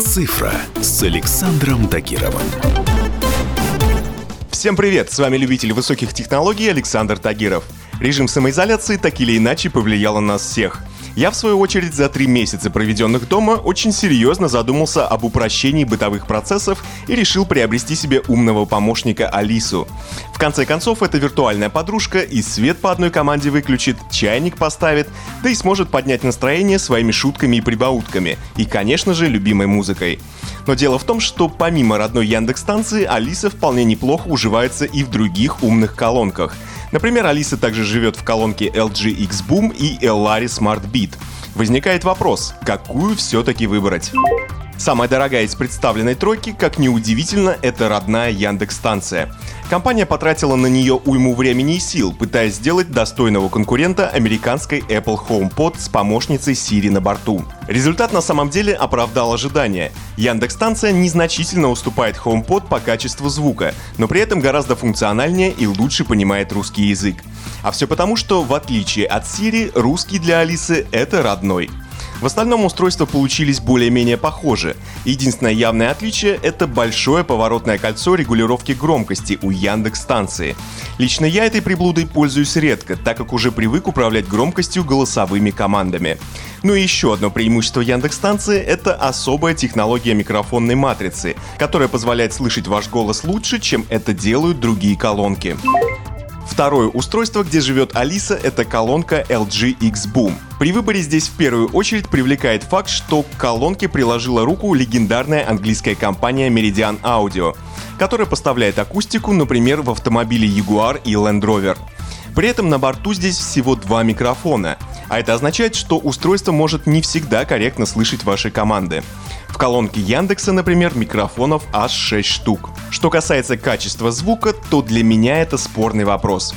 Цифра с Александром Тагировым. Всем привет! С вами любитель высоких технологий Александр Тагиров. Режим самоизоляции так или иначе повлиял на нас всех – я, в свою очередь, за три месяца, проведенных дома, очень серьезно задумался об упрощении бытовых процессов и решил приобрести себе умного помощника Алису. В конце концов, это виртуальная подружка и свет по одной команде выключит, чайник поставит, да и сможет поднять настроение своими шутками и прибаутками, и, конечно же, любимой музыкой. Но дело в том, что помимо родной Яндекс станции, Алиса вполне неплохо уживается и в других умных колонках – Например, Алиса также живет в колонке LG X Boom и Ellari Smart Beat. Возникает вопрос, какую все-таки выбрать? Самая дорогая из представленной тройки, как ни удивительно, это родная Яндекс-станция. Компания потратила на нее уйму времени и сил, пытаясь сделать достойного конкурента американской Apple HomePod с помощницей Siri на борту. Результат на самом деле оправдал ожидания. Яндекс-станция незначительно уступает HomePod по качеству звука, но при этом гораздо функциональнее и лучше понимает русский язык. А все потому, что в отличие от Siri, русский для Алисы — это родной. В остальном устройства получились более-менее похожи. Единственное явное отличие — это большое поворотное кольцо регулировки громкости у Яндекс станции. Лично я этой приблудой пользуюсь редко, так как уже привык управлять громкостью голосовыми командами. Ну и еще одно преимущество Яндекс станции — это особая технология микрофонной матрицы, которая позволяет слышать ваш голос лучше, чем это делают другие колонки. Второе устройство, где живет Алиса, это колонка LG X Boom. При выборе здесь в первую очередь привлекает факт, что к колонке приложила руку легендарная английская компания Meridian Audio, которая поставляет акустику, например, в автомобиле Jaguar и Land Rover. При этом на борту здесь всего два микрофона, а это означает, что устройство может не всегда корректно слышать ваши команды. В колонке Яндекса, например, микрофонов аж 6 штук. Что касается качества звука, то для меня это спорный вопрос.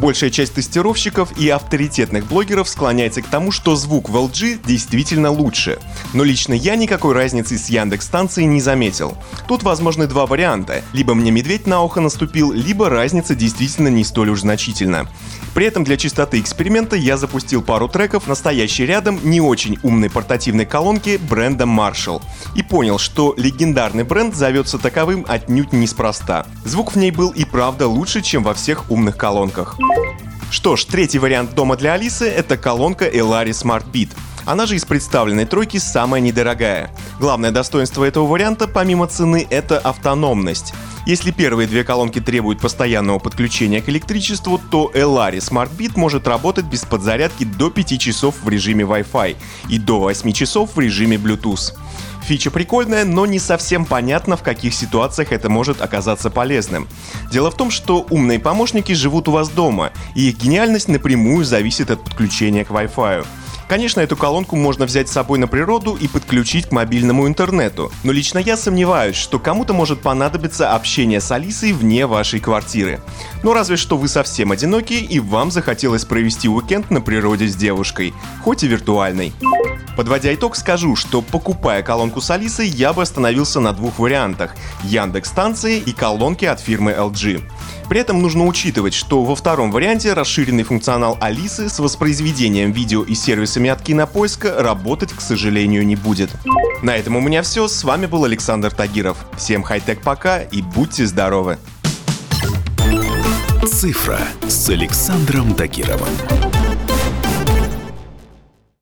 Большая часть тестировщиков и авторитетных блогеров склоняется к тому, что звук в LG действительно лучше. Но лично я никакой разницы с Яндекс станцией не заметил. Тут возможны два варианта. Либо мне медведь на ухо наступил, либо разница действительно не столь уж значительна. При этом для чистоты эксперимента я запустил пару треков настоящей рядом не очень умной портативной колонки бренда Marshall и понял, что легендарный бренд зовется таковым отнюдь неспроста. Звук в ней был и правда лучше, чем во всех умных колонках. Что ж, третий вариант дома для Алисы — это колонка Elari Smart Beat. Она же из представленной тройки самая недорогая. Главное достоинство этого варианта, помимо цены, это автономность. Если первые две колонки требуют постоянного подключения к электричеству, то Elari Smart Beat может работать без подзарядки до 5 часов в режиме Wi-Fi и до 8 часов в режиме Bluetooth. Фича прикольная, но не совсем понятно, в каких ситуациях это может оказаться полезным. Дело в том, что умные помощники живут у вас дома, и их гениальность напрямую зависит от подключения к Wi-Fi. Конечно, эту колонку можно взять с собой на природу и подключить к мобильному интернету, но лично я сомневаюсь, что кому-то может понадобиться общение с Алисой вне вашей квартиры. Ну разве что вы совсем одиноки и вам захотелось провести уикенд на природе с девушкой, хоть и виртуальной. Подводя итог, скажу, что покупая колонку с Алисой, я бы остановился на двух вариантах – Яндекс станции и колонки от фирмы LG. При этом нужно учитывать, что во втором варианте расширенный функционал Алисы с воспроизведением видео и сервисами от Кинопоиска работать, к сожалению, не будет. На этом у меня все. С вами был Александр Тагиров. Всем хай-тек пока и будьте здоровы. Цифра с Александром Тагировым.